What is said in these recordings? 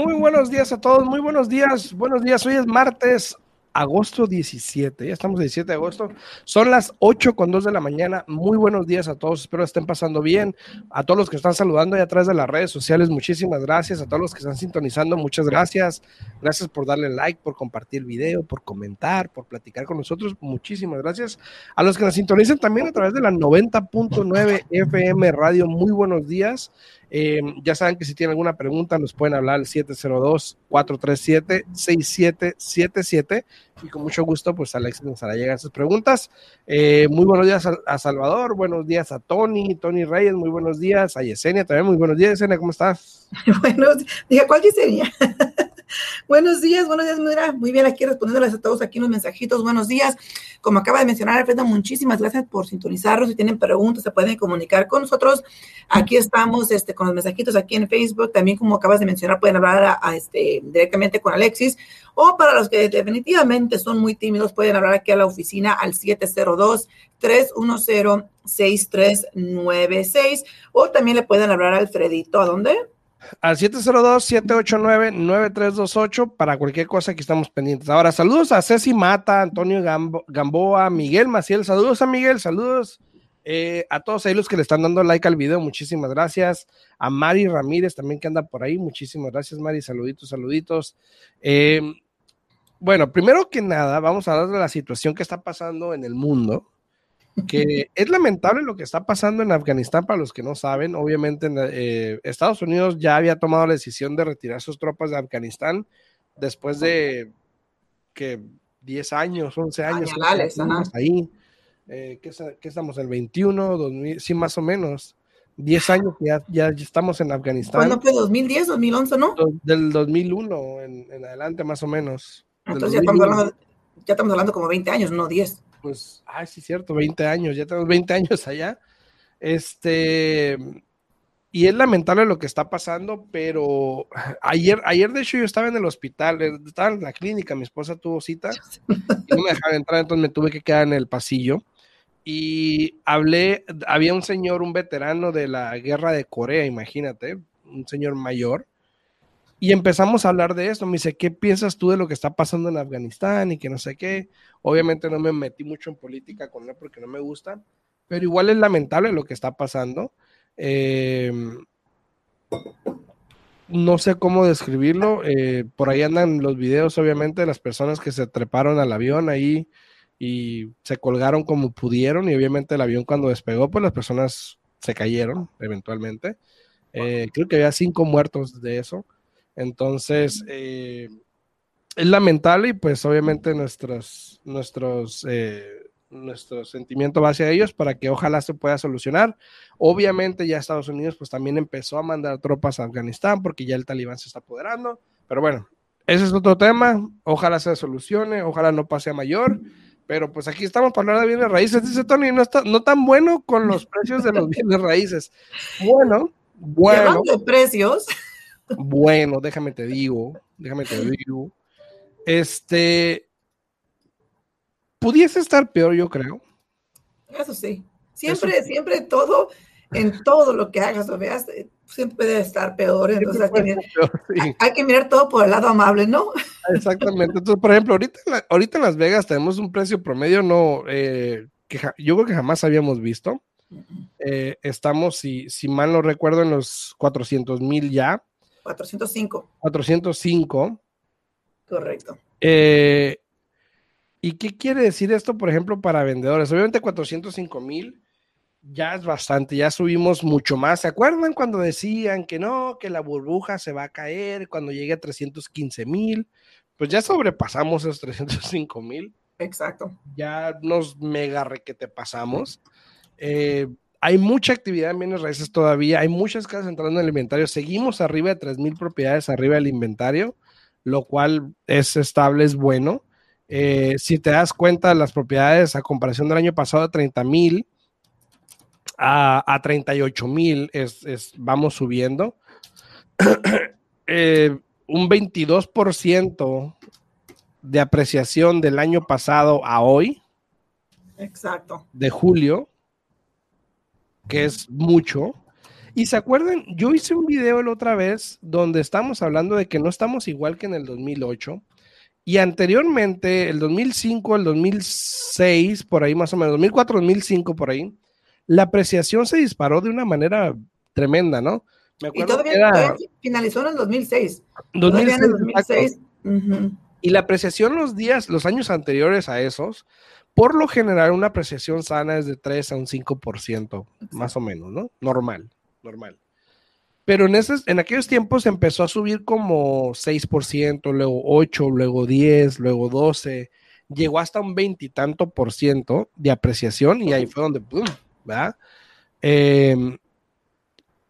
Muy buenos días a todos, muy buenos días, buenos días. Hoy es martes agosto 17, ya estamos el 17 de agosto, son las 8 con 2 de la mañana, muy buenos días a todos, espero estén pasando bien, a todos los que están saludando ahí atrás de las redes sociales, muchísimas gracias, a todos los que están sintonizando, muchas gracias, gracias por darle like, por compartir el video, por comentar, por platicar con nosotros, muchísimas gracias, a los que nos sintonizan también a través de la 90.9 FM Radio, muy buenos días, eh, ya saben que si tienen alguna pregunta nos pueden hablar al 702-437-6777 y con mucho gusto pues Alex hará llegar sus preguntas. Eh, muy buenos días a, Salvador, buenos días a Tony, Tony Reyes, muy buenos días, a Yesenia también, muy buenos días Yesenia, ¿cómo estás? Bueno, dije, ¿cuál Yesenia? Buenos días, buenos días, mira, muy bien, aquí respondiéndoles a todos aquí los mensajitos. Buenos días. Como acaba de mencionar Alfredo, muchísimas gracias por sintonizarnos. Si tienen preguntas, se pueden comunicar con nosotros. Aquí estamos este, con los mensajitos aquí en Facebook. También, como acabas de mencionar, pueden hablar este, directamente con Alexis. O para los que definitivamente son muy tímidos, pueden hablar aquí a la oficina al 702-310-6396. O también le pueden hablar a Alfredito. ¿A dónde? Al 702-789-9328 para cualquier cosa que estamos pendientes. Ahora, saludos a Ceci Mata, Antonio Gamboa, Miguel Maciel, saludos a Miguel, saludos eh, a todos ahí los que le están dando like al video, muchísimas gracias. A Mari Ramírez también que anda por ahí, muchísimas gracias Mari, saluditos, saluditos. Eh, bueno, primero que nada, vamos a hablar de la situación que está pasando en el mundo que es lamentable lo que está pasando en Afganistán para los que no saben. Obviamente, eh, Estados Unidos ya había tomado la decisión de retirar sus tropas de Afganistán después de que 10 años, 11 años ahí. Eh, ¿qué, estamos? ¿El 21? 2000, sí, más o menos. 10 años que ya, ya, estamos en Afganistán. ¿Cuándo fue? ¿2010, 2011, no? Del 2001 en, en adelante, más o menos. Entonces ya estamos, hablando, ya estamos hablando como 20 años, no 10 pues, ay, sí, cierto, 20 años, ya tenemos 20 años allá. Este, y es lamentable lo que está pasando, pero ayer, ayer de hecho yo estaba en el hospital, eh, estaba en la clínica, mi esposa tuvo cita y no me dejaron entrar, entonces me tuve que quedar en el pasillo. Y hablé, había un señor, un veterano de la guerra de Corea, imagínate, un señor mayor, y empezamos a hablar de esto. Me dice, ¿qué piensas tú de lo que está pasando en Afganistán y que no sé qué? Obviamente no me metí mucho en política con él porque no me gusta, pero igual es lamentable lo que está pasando. Eh, no sé cómo describirlo. Eh, por ahí andan los videos, obviamente, de las personas que se treparon al avión ahí y se colgaron como pudieron y obviamente el avión cuando despegó, pues las personas se cayeron eventualmente. Eh, creo que había cinco muertos de eso. Entonces, eh, es lamentable y pues obviamente nuestros, nuestros, eh, nuestro sentimiento va hacia ellos para que ojalá se pueda solucionar. Obviamente ya Estados Unidos pues también empezó a mandar tropas a Afganistán porque ya el talibán se está apoderando, pero bueno, ese es otro tema, ojalá se solucione, ojalá no pase a mayor. Pero pues aquí estamos para hablar de bienes raíces. Dice Tony, no está no tan bueno con los precios de los bienes raíces. Bueno, bueno. de precios. Bueno, déjame te digo, déjame te digo. Este, pudiese estar peor, yo creo. Eso sí. Siempre, siempre todo, en todo lo que hagas o veas, eh, siempre debe estar peor. Entonces hay que, mirar, todo por el lado amable, ¿no? Exactamente. Entonces, por ejemplo, ahorita, ahorita en Las Vegas tenemos un precio promedio, no, eh, que yo creo que jamás habíamos visto. Eh, estamos, si, si mal no recuerdo, en los 400 mil ya. 405. 405. Correcto. Eh, ¿Y qué quiere decir esto, por ejemplo, para vendedores? Obviamente 405 mil ya es bastante, ya subimos mucho más. ¿Se acuerdan cuando decían que no, que la burbuja se va a caer cuando llegue a 315 mil? Pues ya sobrepasamos esos 305 mil. Exacto. Ya nos mega requete pasamos. Eh, hay mucha actividad en bienes raíces todavía, hay muchas casas entrando en el inventario, seguimos arriba de 3.000 propiedades arriba del inventario, lo cual es estable, es bueno. Eh, si te das cuenta, las propiedades a comparación del año pasado de 30.000 a, a 38.000 es, es, vamos subiendo. Eh, un 22% de apreciación del año pasado a hoy. Exacto. De julio que es mucho. Y se acuerdan, yo hice un video la otra vez donde estamos hablando de que no estamos igual que en el 2008. Y anteriormente, el 2005, el 2006, por ahí más o menos, 2004, 2005, por ahí, la apreciación se disparó de una manera tremenda, ¿no? Me acuerdo y todavía, que era... finalizó en el 2006. 2006 en el 2006. Y la apreciación los días, los años anteriores a esos, por lo general una apreciación sana es de 3 a un 5%, más o menos, ¿no? Normal, normal. Pero en, esos, en aquellos tiempos empezó a subir como 6%, luego 8, luego 10, luego 12, llegó hasta un veintitanto por ciento de apreciación y ahí fue donde, ¡pum! ¿verdad? Em,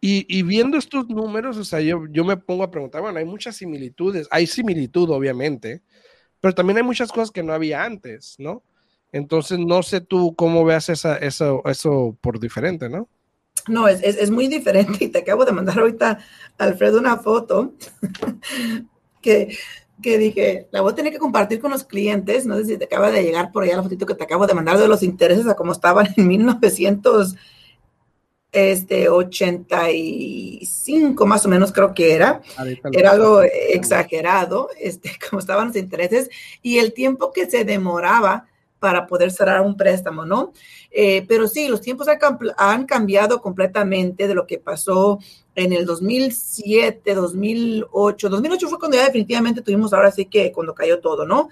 y, viendo estos números, o sea, yo, yo me pongo a preguntar, bueno, hay muchas similitudes, hay similitud obviamente, pero también hay muchas cosas que no había antes, ¿no? Entonces, no sé tú cómo veas esa, eso, eso por diferente, ¿no? No, es, es, muy diferente y te acabo de mandar ahorita, Alfredo, una foto que, que dije, la voy a tener que compartir con los clientes, no sé si te acaba de llegar por allá la fotito que te acabo de mandar de los intereses a cómo estaban en 1985 este, más o menos creo que era. Era algo exagerado, este, como estaban los intereses y el tiempo que se demoraba para poder cerrar un préstamo, ¿no? Eh, pero sí, los tiempos han cambiado completamente de lo que pasó en el 2007, 2008. 2008 fue cuando ya definitivamente tuvimos ahora sí que cuando cayó todo, ¿no?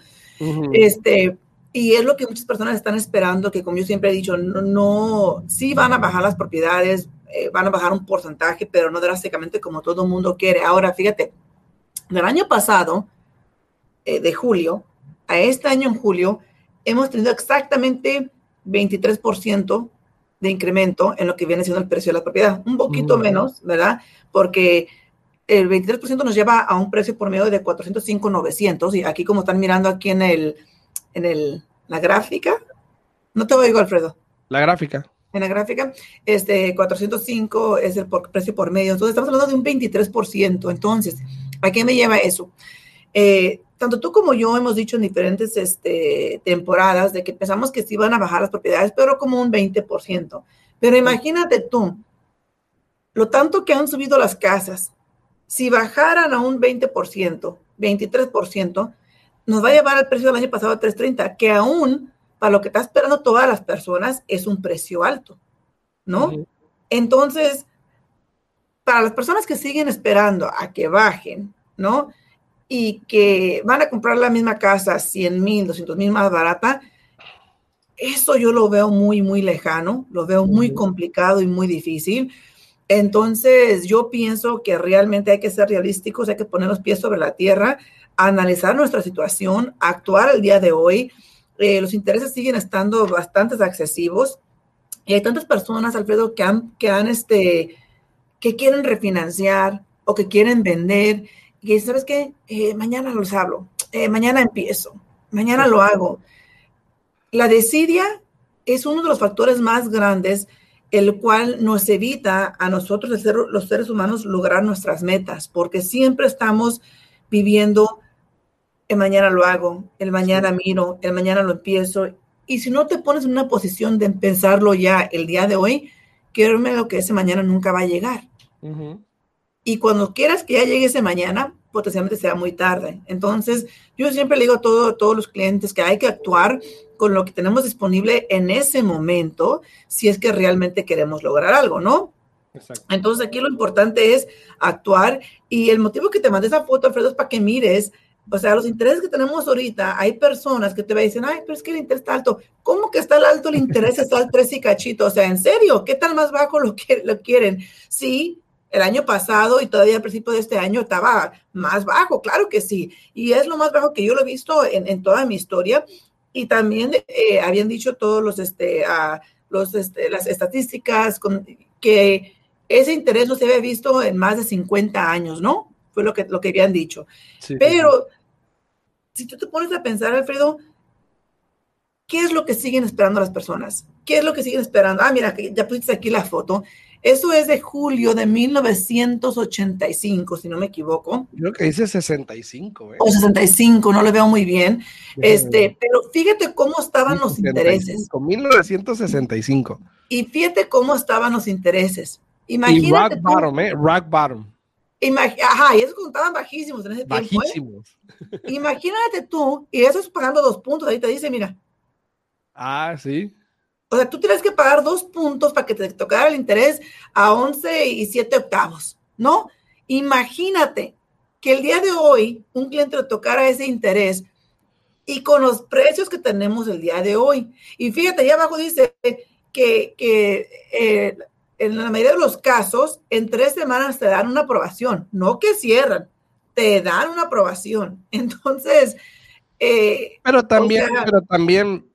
Este, y es lo que muchas personas están esperando, que como yo siempre he dicho, no, no sí van a bajar las propiedades, eh, van a bajar un porcentaje, pero no drásticamente como todo el mundo quiere. Ahora, fíjate, del año pasado, eh, de julio, a este año en julio, hemos tenido exactamente 23% de incremento en lo que viene siendo el precio de la propiedad. Un poquito menos, ¿verdad? Porque el 23% nos lleva a un precio por medio de 405,900 y aquí como están mirando aquí en el, en el, la gráfica, no te oigo, Alfredo. La gráfica. En la gráfica, este 405 es el precio por medio. Entonces, estamos hablando de un 23%. Entonces, ¿a qué me lleva eso? Eh, tanto tú como yo hemos dicho en diferentes este, temporadas de que pensamos que sí van a bajar las propiedades, pero como un 20%. Pero imagínate tú, lo tanto que han subido las casas, si bajaran a un 20%, 23%, nos va a llevar al precio del año pasado a 330, que aún para lo que está esperando todas las personas es un precio alto, ¿no? Entonces, para las personas que siguen esperando a que bajen, ¿no? y que van a comprar la misma casa 100 mil, 200 mil más barata, eso yo lo veo muy, muy lejano, lo veo muy complicado y muy difícil. Entonces, yo pienso que realmente hay que ser realísticos, hay que poner los pies sobre la tierra, analizar nuestra situación, actuar el día de hoy. Eh, los intereses siguen estando bastante excesivos y hay tantas personas, Alfredo, que han, que han, este, que quieren refinanciar o que quieren vender y ¿sabes qué? Eh, mañana los hablo, eh, mañana empiezo, mañana lo hago. La desidia es uno de los factores más grandes, el cual nos evita a nosotros, los seres humanos, lograr nuestras metas, porque siempre estamos viviendo, el mañana lo hago, el mañana miro, el mañana lo empiezo. Y si no te pones en una posición de pensarlo ya el día de hoy, quiero lo que ese mañana nunca va a llegar. Y cuando quieras que ya llegue ese mañana, potencialmente será muy tarde. Entonces, yo siempre le digo a, todos los clientes que hay que actuar con lo que tenemos disponible en ese momento, si es que realmente queremos lograr algo, ¿no? Exacto. Entonces, aquí lo importante es actuar. Y el motivo que te mandé esa foto, Alfredo, es para que mires o sea, los intereses que tenemos ahorita, hay personas que te dicen, ay, pero es que el interés está alto. ¿Cómo que está alto el interés? Está al 3 y cachito. O sea, ¿en serio? ¿Qué tal más bajo lo, que, lo quieren? Sí, el año pasado y todavía al principio de este año estaba más bajo, claro que sí. Y es lo más bajo que yo lo he visto en, toda mi historia. Y también eh, habían dicho todos los, este, los, este, las estadísticas con, que ese interés no se había visto en más de 50 años, ¿no? Fue lo que, lo que habían dicho. Pero si tú te pones a pensar, Alfredo, ¿qué es lo que siguen esperando las personas? ¿Qué es lo que siguen esperando? Ah, mira, ya pusiste aquí la foto Eso es de julio de 1985, si no me equivoco. Creo que dice 65. ¿eh? O 65, no lo veo muy bien. Este, pero fíjate cómo estaban los intereses. 1965. Y fíjate cómo estaban los intereses. Imagínate. Y rock bottom, ¿eh? Rock bottom. Ajá, y esos contaban bajísimos en ese tiempo. ¿eh? Imagínate tú, y eso es pagando dos puntos, ahí te dice, mira. Ah, sí. O sea, tú tienes que pagar dos puntos para que te tocara el interés a 11 y 7 octavos, ¿no? Imagínate que el día de hoy un cliente le tocara ese interés y con los precios que tenemos el día de hoy. Y fíjate, ahí abajo dice que, que eh, en la mayoría de los casos, en tres semanas te dan una aprobación, no que cierran, te dan una aprobación. Entonces, eh, pero también, pero también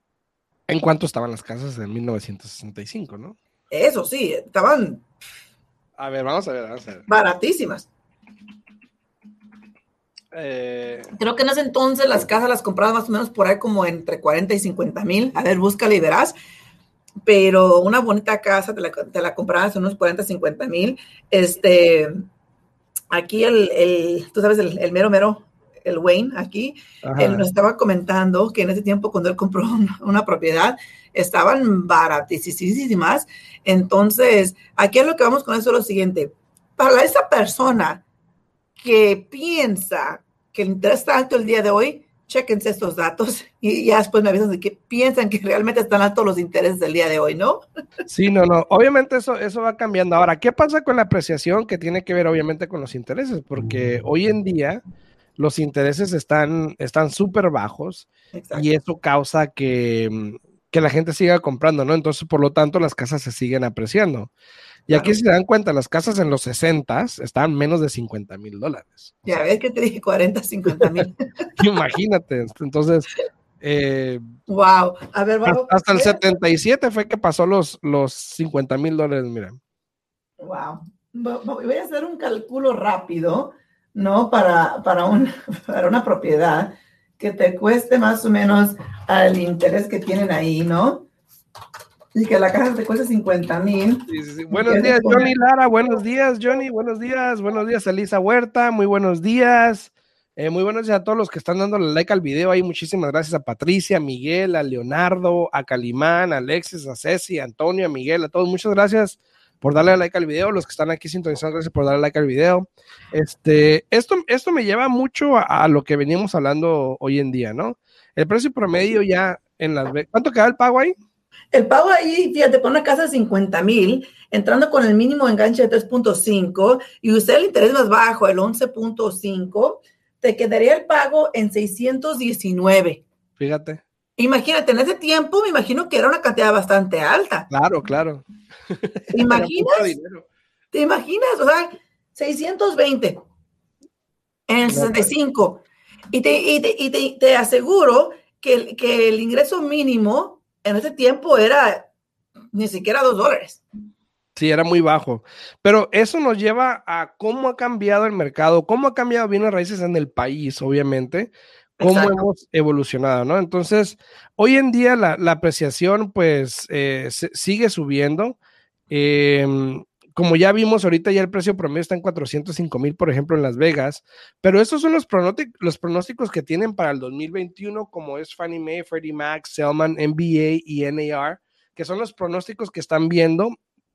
en cuánto estaban las casas en 1965, ¿no? Eso sí, estaban. A ver, vamos a ver, vamos a ver. Baratísimas. Eh, Creo que en ese entonces las casas las comprabas más o menos por ahí como entre 40 y 50 mil. A ver, búscala y verás. Pero una bonita casa te la, te la comprabas unos 40, 50 mil. Este, aquí el, el, tú sabes, el, el mero mero el Wayne aquí, él nos estaba comentando que en ese tiempo cuando él compró una, propiedad estaban baratísimas. Entonces, aquí es lo que vamos con eso, lo siguiente. Para esa persona que piensa que el interés está alto el día de hoy, chequense estos datos y ya después me avisan de que piensan que realmente están altos los intereses del día de hoy, ¿no? Sí, no, no. Obviamente eso, eso va cambiando. Ahora, ¿qué pasa con la apreciación que tiene que ver obviamente con los intereses? Porque hoy en día los intereses están súper bajos y eso causa que, que, la gente siga comprando, ¿no? Entonces, por lo tanto, las casas se siguen apreciando. Y aquí, si se dan cuenta, las casas en los 60 estaban menos de 50 mil dólares. Ya ves que te dije 40, 50 mil. Imagínate. Entonces, wow. Eh, A ver, vamos. Hasta el 77 fue que pasó los, los 50 mil dólares, mira. Wow. Voy a hacer un cálculo rápido ¿no? Para, para, para una propiedad que te cueste más o menos al interés que tienen ahí, ¿no? Y que la casa te cueste 50 mil. Buenos días, Johnny Lara. Buenos días, Johnny. Buenos días. Buenos días, Elisa Huerta. Muy buenos días. Eh, muy buenos días a todos los que están dando like al video ahí. Muchísimas gracias a Patricia, a Miguel, a Leonardo, a Calimán, a Alexis, a Ceci, a Antonio, a Miguel, a todos. Muchas gracias por darle like al video, los que están aquí sintonizando, gracias por darle like al video. Este, esto, esto me lleva mucho a, lo que venimos hablando hoy en día, ¿no? El precio promedio ya en las... ¿Cuánto queda el pago ahí? El pago ahí, fíjate, por una casa de 50 mil, entrando con el mínimo enganche de 3.5 y usted el interés más bajo, el 11.5, te quedaría el pago en 619. Fíjate. Imagínate, en ese tiempo me imagino que era una cantidad bastante alta. Claro, claro. ¿Te imaginas? ¿Te imaginas? O sea, 620 en el 65. Y te, y te, y te, aseguro que, que, el ingreso mínimo en ese tiempo era ni siquiera dos dólares. Sí, era muy bajo. Pero eso nos lleva a cómo ha cambiado el mercado, cómo ha cambiado bienes raíces en el país, obviamente cómo hemos evolucionado, ¿no? Entonces, hoy en día la, apreciación pues eh, sigue subiendo. Em, como ya vimos ahorita, ya el precio promedio está en 405 mil, por ejemplo, en Las Vegas, pero estos son los, los pronósticos que tienen para el 2021, como es Fannie Mae, Freddie Mac, Selman, NBA y NAR, que son los pronósticos que están viendo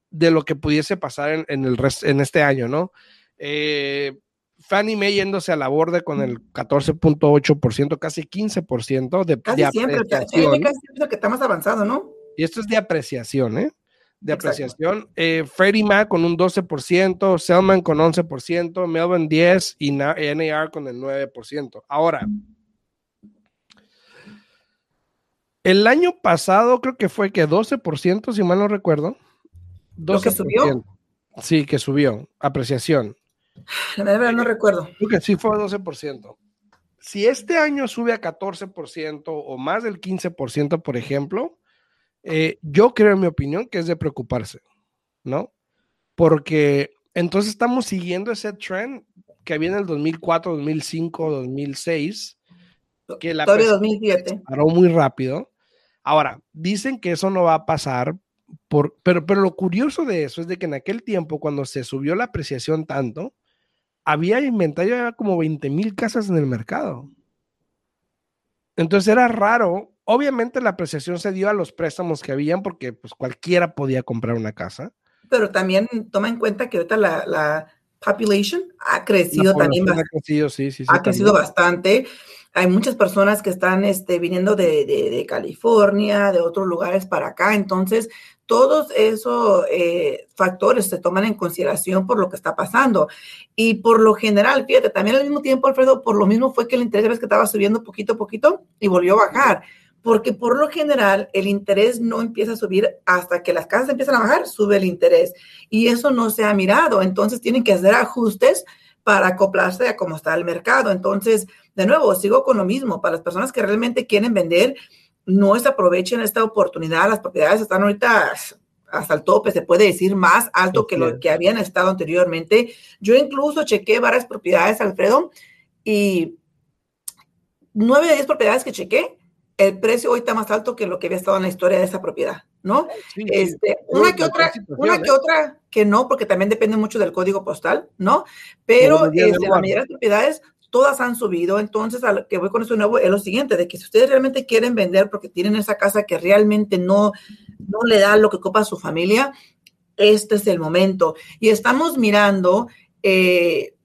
de lo que pudiese pasar en, el en este año, ¿no? Eh, Fannie Mae yéndose a la borde con el 14.8%, casi 15% de, casi de siempre, apreciación. Casi siempre que está más avanzado, ¿no? Y esto es de apreciación, ¿eh? De apreciación. Eh, Freddie Mac con un 12%, Selman con 11%, Melvin 10% y NAR con el 9%. Ahora, el año pasado creo que fue que 12%, si mal no recuerdo. 12%. que subió? Sí, que subió. Apreciación. La verdad no recuerdo. Creo que sí fue 12%. Si este año sube a 14% o más del 15%, por ejemplo, eh, yo creo, en mi opinión, que es de preocuparse, ¿no? Porque entonces estamos siguiendo ese trend que había en el 2004, 2005, 2006, que la Todavía 2007. paró muy rápido. Ahora, dicen que eso no va a pasar por, pero, pero lo curioso de eso es de que en aquel tiempo, cuando se subió la apreciación tanto, había inventario como 20 mil casas en el mercado. Entonces era raro. Obviamente la apreciación se dio a los préstamos que habían porque pues cualquiera podía comprar una casa. Pero también toma en cuenta que ahorita la, la population ha crecido también. Ha crecido, sí, sí, sí, ha crecido bastante. Hay muchas personas que están este, viniendo de, de, de, California, de otros lugares para acá. Entonces, todos esos eh, factores se toman en consideración por lo que está pasando. Y por lo general, fíjate, también al mismo tiempo, Alfredo, por lo mismo fue que el interés que estaba subiendo poquito a poquito y volvió a bajar. Porque por lo general el interés no empieza a subir hasta que las casas empiezan a bajar, sube el interés. Y eso no se ha mirado. Entonces tienen que hacer ajustes para acoplarse a cómo está el mercado. Entonces, de nuevo, sigo con lo mismo. Para las personas que realmente quieren vender, no se aprovechen esta oportunidad. Las propiedades están ahorita hasta el tope, se puede decir más alto que lo que habían estado anteriormente. Yo incluso chequé varias propiedades, Alfredo, y nueve de diez propiedades que chequé, el precio hoy está más alto que lo que había estado en la historia de esa propiedad, ¿no? este, una que otra, una que ¿eh? otra que no, porque también depende mucho del código postal, ¿no? Pero este, la mayoría de las propiedades todas han subido. Entonces, a lo que voy con eso nuevo es lo siguiente, de que si ustedes realmente quieren vender porque tienen esa casa que realmente no, no le da lo que ocupa a su familia, este es el momento. Y estamos mirando eh,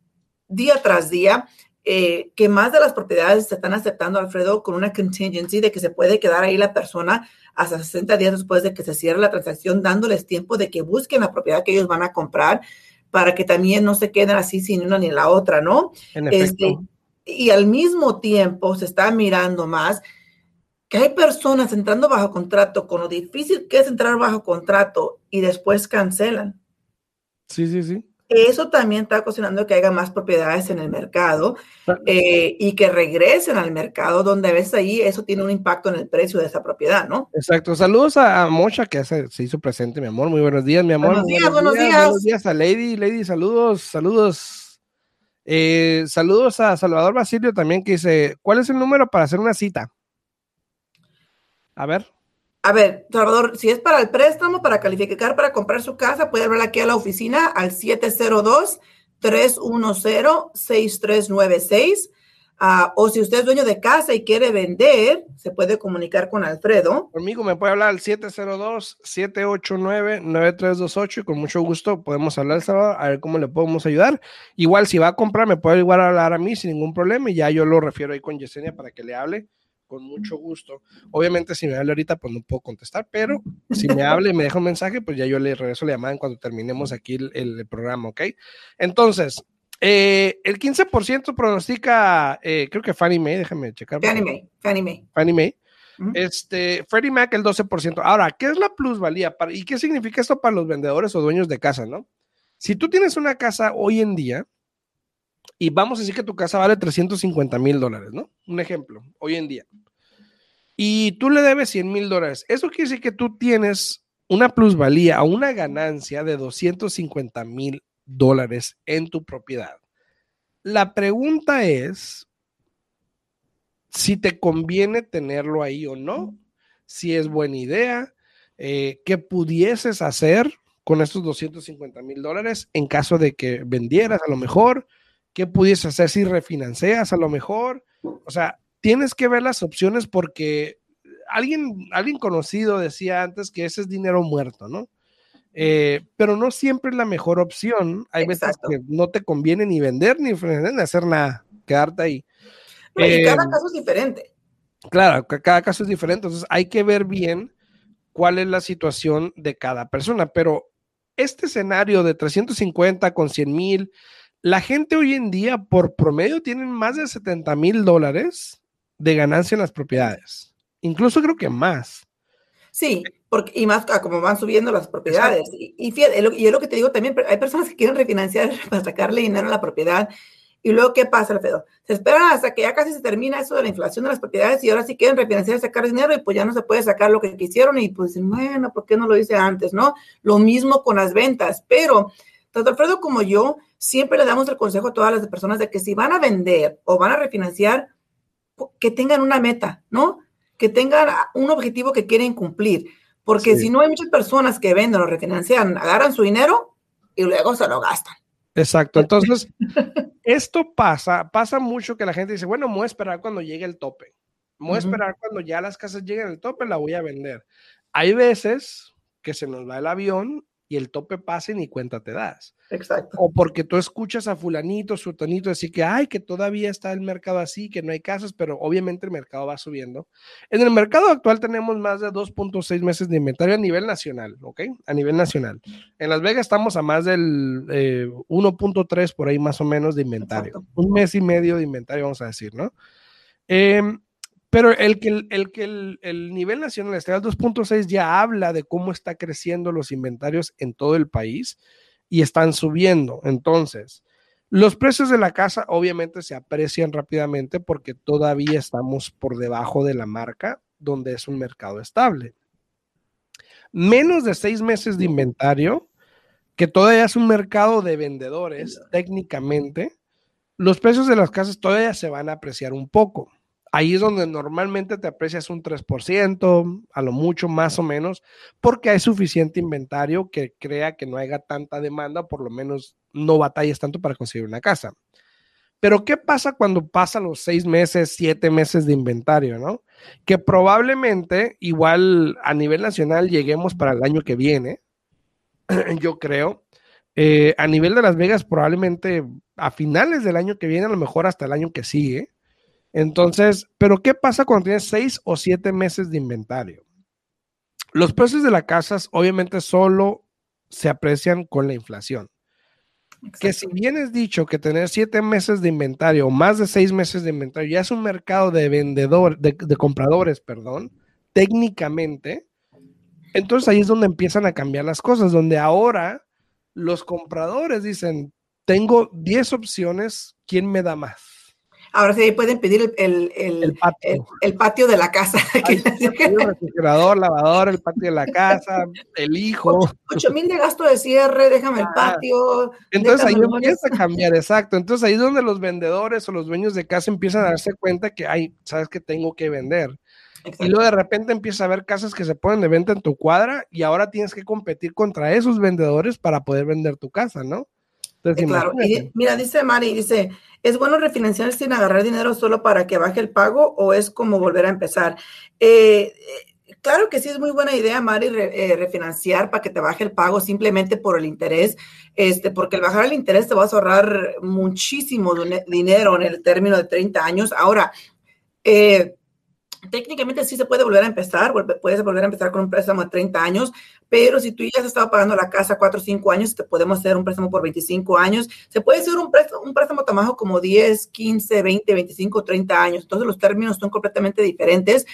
día tras día eh, que más de las propiedades se están aceptando, Alfredo, con una contingency de que se puede quedar ahí la persona hasta 60 días después de que se cierre la transacción, dándoles tiempo de que busquen la propiedad que ellos van a comprar para que también no se queden así sin una ni la otra, ¿no? Este, y al mismo tiempo se está mirando más que hay personas entrando bajo contrato con lo difícil que es entrar bajo contrato y después cancelan. Sí, sí, sí. Eso también está ocasionando que haya más propiedades en el mercado eh, y que regresen al mercado, donde a veces ahí eso tiene un impacto en el precio de esa propiedad, ¿no? Exacto. Saludos a, Mocha que se, hizo presente, mi amor. Muy buenos días, mi amor. Buenos días, buenos, días, Buenos días a Lady. Lady, saludos, saludos. Eh, saludos a Salvador Basilio también que dice, ¿cuál es el número para hacer una cita? A ver. A ver, Salvador, si es para el préstamo, para calificar para comprar su casa, puede hablar aquí a la oficina al 702-310-6396. Ah, o si usted es dueño de casa y quiere vender, se puede comunicar con Alfredo. Conmigo me puede hablar al 702-789-9328 y con mucho gusto podemos hablar Salvador, a ver cómo le podemos ayudar. Igual si va a comprar, me puede igual hablar a mí sin ningún problema y ya yo lo refiero ahí con Yesenia para que le hable con mucho gusto. Obviamente, si me habla ahorita, pues no puedo contestar, pero si me habla y me deja un mensaje, pues ya yo le regreso la llamada cuando terminemos aquí el, programa, ¿ok? Entonces, eh, el 15% pronostica, eh, creo que Fannie Mae, déjame checar. Fannie Mae, Fannie Mae. Fannie Mae. Este, Freddie Mac el 12%. Ahora, ¿qué es la plusvalía? ¿Y qué significa esto para los vendedores o dueños de casa, no? Si tú tienes una casa hoy en día, y vamos a decir que tu casa vale 350 mil dólares, ¿no? Un ejemplo, hoy en día. Y tú le debes 100 mil dólares. Eso quiere decir que tú tienes una plusvalía o una ganancia de 250 mil dólares en tu propiedad. La pregunta es si te conviene tenerlo ahí o no, si es buena idea, eh, qué pudieses hacer con estos 250 mil dólares en caso de que vendieras a lo mejor ¿Qué pudiese hacer si refinancias a lo mejor? O sea, tienes que ver las opciones porque alguien, alguien conocido decía antes que ese es dinero muerto, ¿no? Eh, pero no siempre es la mejor opción. Hay veces que no te conviene ni vender ni hacer nada, quedarte ahí. y cada em, caso es diferente. Claro, cada caso es diferente. Entonces hay que ver bien cuál es la situación de cada persona. Pero este escenario de 350 con 100 mil, la gente hoy en día, por promedio, tienen más de 70 mil dólares de ganancia en las propiedades. Incluso creo que más. Sí, porque, y más como van subiendo las propiedades. Y, y, y es lo que te digo también, hay personas que quieren refinanciar para sacarle dinero a la propiedad. Y luego, ¿qué pasa, Alfredo? Se esperan hasta que ya casi se termina eso de la inflación de las propiedades y ahora sí quieren refinanciar sacar dinero y pues ya no se puede sacar lo que quisieron y pues bueno, ¿por qué no lo hice antes, no? Lo mismo con las ventas, pero tanto Alfredo como yo siempre le damos el consejo a todas las personas de que si van a vender o van a refinanciar, que tengan una meta, ¿no? Que tengan un objetivo que quieren cumplir. Porque si no hay muchas personas que venden o refinancian, agarran su dinero y luego se lo gastan. Exacto. Entonces, esto pasa, pasa mucho que la gente dice, bueno, voy a esperar cuando llegue el tope. Voy a esperar cuando ya las casas lleguen al tope, la voy a vender. Hay veces que se nos va el avión y el tope pasa y ni cuenta te das. Exacto. O porque tú escuchas a fulanito, sultanito decir que, ay, que todavía está el mercado así, que no hay casas, pero obviamente el mercado va subiendo. En el mercado actual tenemos más de 2.6 meses de inventario a nivel nacional, ¿ok? A nivel nacional. En Las Vegas estamos a más del 1.3 eh, por ahí más o menos de inventario. Un mes y medio de inventario, vamos a decir, ¿no? Eh, pero el que el, el, nivel nacional esté al 2.6 ya habla de cómo está creciendo los inventarios en todo el país y están subiendo. Entonces, los precios de la casa obviamente se aprecian rápidamente porque todavía estamos por debajo de la marca donde es un mercado estable. Menos de seis meses de inventario, que todavía es un mercado de vendedores técnicamente, los precios de las casas todavía se van a apreciar un poco Ahí es donde normalmente te aprecias un 3%, a lo mucho más o menos, porque hay suficiente inventario que crea que no haya tanta demanda, por lo menos no batalles tanto para conseguir una casa. Pero ¿qué pasa cuando pasan los seis meses, siete meses de inventario, no? Que probablemente igual a nivel nacional lleguemos para el año que viene, yo creo. Eh, a nivel de Las Vegas probablemente a finales del año que viene, a lo mejor hasta el año que sigue entonces, pero ¿qué pasa cuando tienes seis o siete meses de inventario? Los precios de las casas obviamente solo se aprecian con la inflación. Que si bien es dicho que tener siete meses de inventario o más de seis meses de inventario ya es un mercado de vendedor, de, de compradores, perdón, técnicamente, entonces ahí es donde empiezan a cambiar las cosas, donde ahora los compradores dicen, tengo 10 opciones, ¿quién me da más? Ahora sí pueden pedir el, el, patio. de la casa. el refrigerador, lavador, el patio de la casa, el hijo. 8 mil de gasto de cierre, déjame el patio. Entonces ahí empieza a cambiar, exacto. Entonces ahí es donde los vendedores o los dueños de casa empiezan a darse cuenta que, ay, sabes que tengo que vender. Y luego de repente empieza a ver casas que se ponen de venta en tu cuadra y ahora tienes que competir contra esos vendedores para poder vender tu casa, ¿no? Entonces, claro, mira, dice Mari, dice, ¿Es bueno refinanciar sin agarrar dinero solo para que baje el pago o es como volver a empezar? Eh, eh, claro que sí es muy buena idea, Mari, eh, refinanciar para que te baje el pago simplemente por el interés, este, porque el bajar el interés te vas a ahorrar muchísimo dinero en el término de 30 años. Ahora, eh, técnicamente sí se puede volver a empezar, puedes volver a empezar con un préstamo de 30 años, pero si tú ya has estado pagando la casa 4 o 5 años, te podemos hacer un préstamo por 25 años. Se puede hacer un préstamo, un préstamo tan bajo como 10, 15, 20, 25, 30 años. Entonces los términos son completamente diferentes.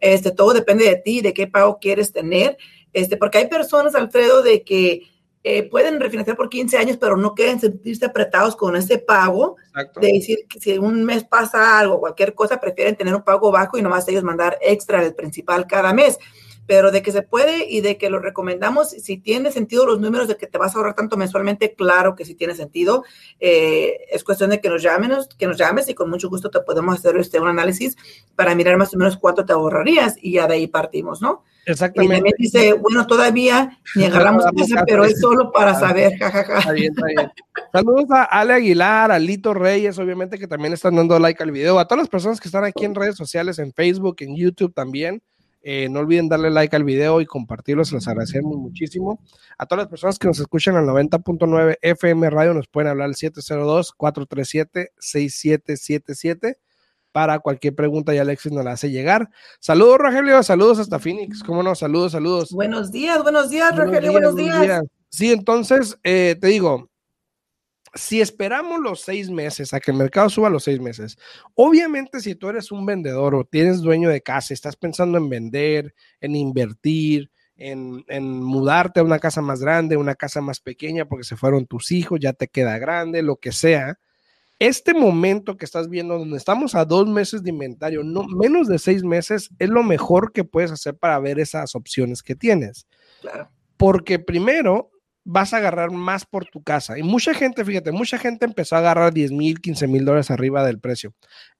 Este, todo depende de ti, de qué pago quieres tener. Este, porque hay personas, Alfredo, de que eh, pueden refinanciar por 15 años, pero no quieren sentirse apretados con ese pago. De decir que si un mes pasa algo, cualquier cosa, prefieren tener un pago bajo y nomás ellos mandar extra del principal cada mes pero de que se puede y de que lo recomendamos, si tiene sentido los números de que te vas a ahorrar tanto mensualmente, claro que sí tiene sentido. Eh, es cuestión de que nos llamen, que nos llames y con mucho gusto te podemos hacer este, un análisis para mirar más o menos cuánto te ahorrarías y ya de ahí partimos, ¿no? Exactamente. Y también dice, bueno, todavía ni agarramos esa, pero es solo para saber, jajaja. Está bien, está bien. Saludos a Ale Aguilar, a Lito Reyes, obviamente que también están dando like al video, a todas las personas que están aquí en redes sociales, en Facebook, en YouTube también. Eh, no olviden darle like al video y compartirlo, se los agradecemos muchísimo. A todas las personas que nos escuchan al 90.9 FM Radio nos pueden hablar al 702-437-6777 para cualquier pregunta y Alexis nos la hace llegar. Saludos, Rogelio, saludos hasta Phoenix, cómo no, saludos, saludos. Buenos días, buenos días, Rogelio, buenos días. Sí, entonces, eh, te digo, si esperamos los seis meses a que el mercado suba los seis meses, obviamente si tú eres un vendedor o tienes dueño de casa, estás pensando en vender, en invertir, en, en, mudarte a una casa más grande, una casa más pequeña porque se fueron tus hijos, ya te queda grande, lo que sea, este momento que estás viendo, donde estamos a dos meses de inventario, no menos de seis meses, es lo mejor que puedes hacer para ver esas opciones que tienes. Claro. Porque primero vas a agarrar más por tu casa. Y mucha gente, fíjate, mucha gente empezó a agarrar 10 mil, 15 mil dólares arriba del precio.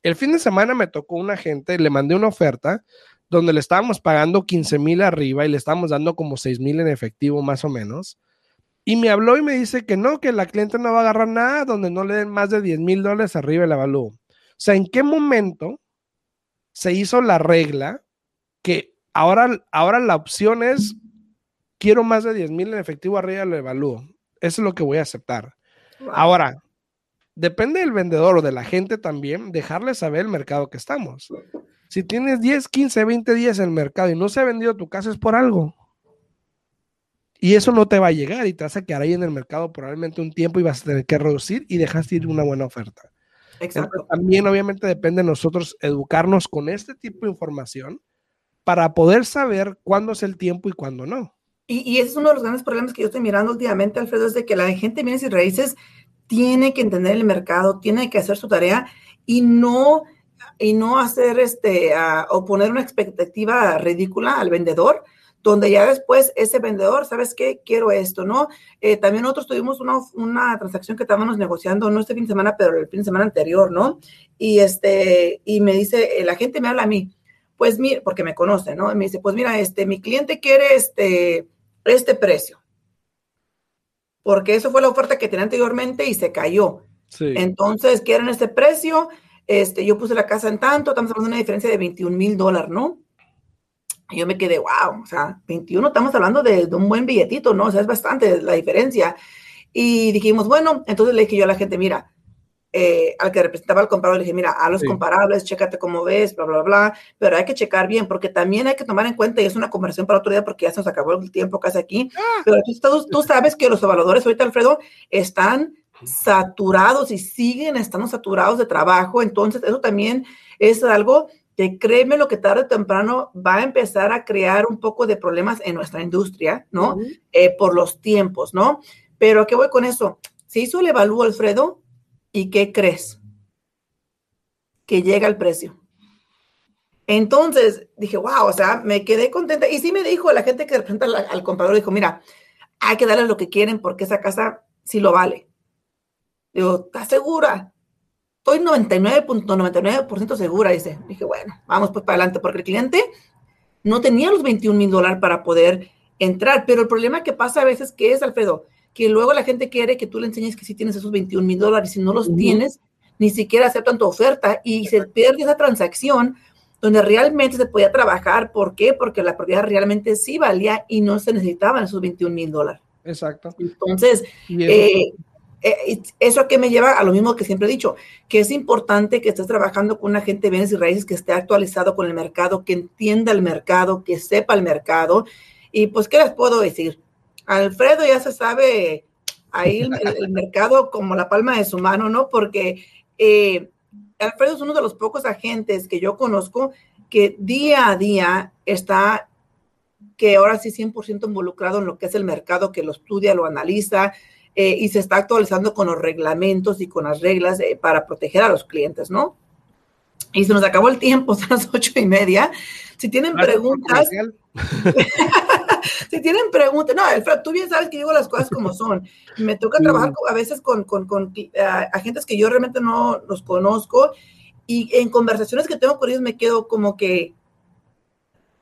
El fin de semana me tocó una gente, le mandé una oferta donde le estábamos pagando 15 mil arriba y le estábamos dando como 6 mil en efectivo más o menos. Y me habló y me dice que no, que la cliente no va a agarrar nada donde no le den más de 10 mil dólares arriba el avalúo. O sea, ¿en qué momento se hizo la regla que ahora, ahora la opción es quiero más de 10 mil en efectivo arriba del evalúo. Eso es lo que voy a aceptar. Ahora, depende del vendedor o de la gente también, dejarle saber el mercado que estamos. Si tienes 10, 15, 20 días en el mercado y no se ha vendido tu casa es por algo. Y eso no te va a llegar y te vas a quedar ahí en el mercado probablemente un tiempo y vas a tener que reducir y dejaste ir una buena oferta. Exacto. también obviamente depende de nosotros educarnos con este tipo de información para poder saber cuándo es el tiempo y cuándo no. Y, y, ese es uno de los grandes problemas que yo estoy mirando últimamente, Alfredo, es de que la gente bienes y raíces tiene que entender el mercado, tiene que hacer su tarea y no, y no hacer este, o poner una expectativa ridícula al vendedor, donde ya después ese vendedor, ¿sabes qué? Quiero esto, ¿no? Eh, también nosotros tuvimos una, una, transacción que estábamos negociando, no este fin de semana, pero el fin de semana anterior, ¿no? Y, este, y me dice, la gente me habla a mí, pues mira, porque me conoce, ¿no? Y me dice, pues mira, este, mi cliente quiere este, este precio. Porque eso fue la oferta que tenía anteriormente y se cayó. Entonces, quieren este precio. Este, yo puse la casa en tanto, estamos hablando de una diferencia de 21 mil dólares, ¿no? Y yo me quedé, wow, o sea, 21, estamos hablando de, un buen billetito, ¿no? O sea, es bastante la diferencia. Y dijimos, bueno, entonces le dije yo a la gente, mira, eh, al que representaba al comprador, le dije, mira, a los comparables, chécate cómo ves, bla, bla, bla, pero hay que checar bien, porque también hay que tomar en cuenta, y es una conversación para otro día, porque ya se nos acabó el tiempo casi aquí, ah. pero tú, tú, sabes que los evaluadores ahorita, Alfredo, están saturados y siguen estando saturados de trabajo, entonces eso también es algo que créeme lo que tarde o temprano va a empezar a crear un poco de problemas en nuestra industria, ¿no? Eh, por los tiempos, ¿no? Pero ¿qué voy con eso? Se hizo el evalúo, Alfredo, ¿Y qué crees? Que llega el precio. Entonces dije, wow, o sea, me quedé contenta. Y sí me dijo la gente que representa al, comprador, dijo, mira, hay que darle lo que quieren porque esa casa sí lo vale. Digo, ¿estás segura? Estoy 99.99% segura, dice. Dije, bueno, vamos pues para adelante, porque el cliente no tenía los 21 mil dólares para poder entrar. Pero el problema que pasa a veces que es, Alfredo, que luego la gente quiere que tú le enseñes que si tienes esos 21 mil dólares, si no los tienes, ni siquiera aceptan tu oferta y se pierde esa transacción donde realmente se podía trabajar. ¿Por qué? Porque la propiedad realmente sí valía y no se necesitaban esos 21 mil dólares. Exacto. Entonces, eh, eh, eso que me lleva a lo mismo que siempre he dicho, que es importante que estés trabajando con una gente de bienes y raíces que esté actualizado con el mercado, que entienda el mercado, que sepa el mercado. Y pues, ¿qué les puedo decir? Alfredo ya se sabe ahí el, mercado como la palma de su mano, ¿no? Porque eh, Alfredo es uno de los pocos agentes que yo conozco que día a día está, que ahora sí 100% involucrado en lo que es el mercado, que lo estudia, lo analiza eh, y se está actualizando con los reglamentos y con las reglas eh, para proteger a los clientes, ¿no? Y se nos acabó el tiempo, son las ocho y media. Si tienen preguntas, si tienen preguntas, no, Alfred, tú bien sabes que digo las cosas como son. Me toca trabajar a veces con, con, con agentes que yo realmente no los conozco y en conversaciones que tengo con ellos me quedo como que,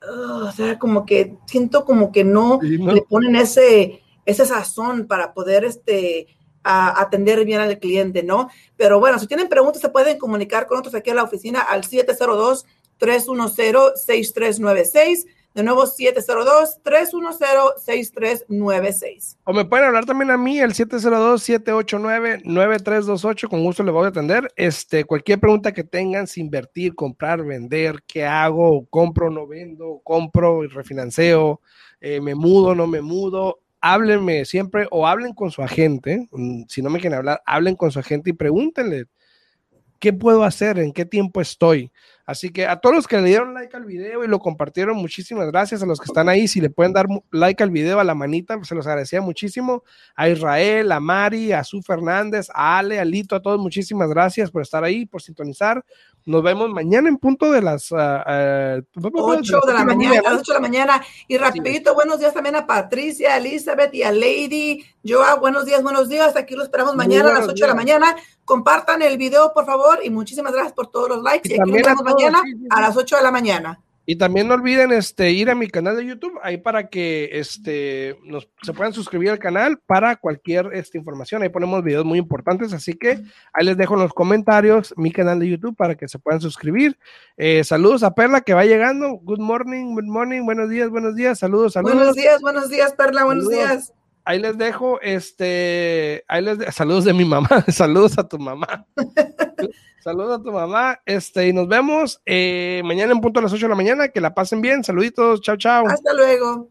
o sea, como que siento como que no, le ponen ese, ese sazón para poder este, atender bien al cliente, ¿no? Pero bueno, si tienen preguntas, se pueden comunicar con nosotros aquí a la oficina al 702-310-6396. De nuevo, 702-310-6396. O me pueden hablar también a mí, el 702-789-9328. Con gusto le voy a atender. Este, cualquier pregunta que tengan, si invertir, comprar, vender, qué hago, compro, no vendo, compro y refinanceo, eh, me mudo, no me mudo háblenme siempre o hablen con su agente, mm, si no me quieren hablar, hablen con su agente y pregúntenle qué puedo hacer, en qué tiempo estoy. Así que a todos los que le dieron like al video y lo compartieron, muchísimas gracias. A los que están ahí, si le pueden dar like al video, a la manita, se los agradecía muchísimo. A Israel, a Mari, a Su Fernández, a Ale, a Lito, a todos, muchísimas gracias por estar ahí, por sintonizar. Nos vemos mañana en punto de las uh, uh, 8 de la mañana, a las 8 de la mañana. Y rapidito, buenos días también a Patricia, a Elizabeth y a Lady. Joa, buenos días, buenos días. Aquí lo esperamos mañana a las 8 de la mañana. Compartan el video, por favor, y muchísimas gracias por todos los likes. Y, aquí nos vemos mañana a las 8 de la mañana. Y también no olviden este, ir a mi canal de YouTube, ahí para que este, nos, se puedan suscribir al canal para cualquier esta información. Ahí ponemos videos muy importantes, así que ahí les dejo en los comentarios mi canal de YouTube para que se puedan suscribir. Eh, saludos a Perla que va llegando. Good morning, good morning, buenos días, buenos días, saludos, saludos. Buenos días, buenos días, Perla, buenos días. Ahí les dejo, este, ahí les saludos de mi mamá, saludos a tu mamá. Saludos a tu mamá. Este, y nos vemos eh, mañana en punto a las 8 de la mañana. Que la pasen bien. Saluditos. Chao, chao. Hasta luego.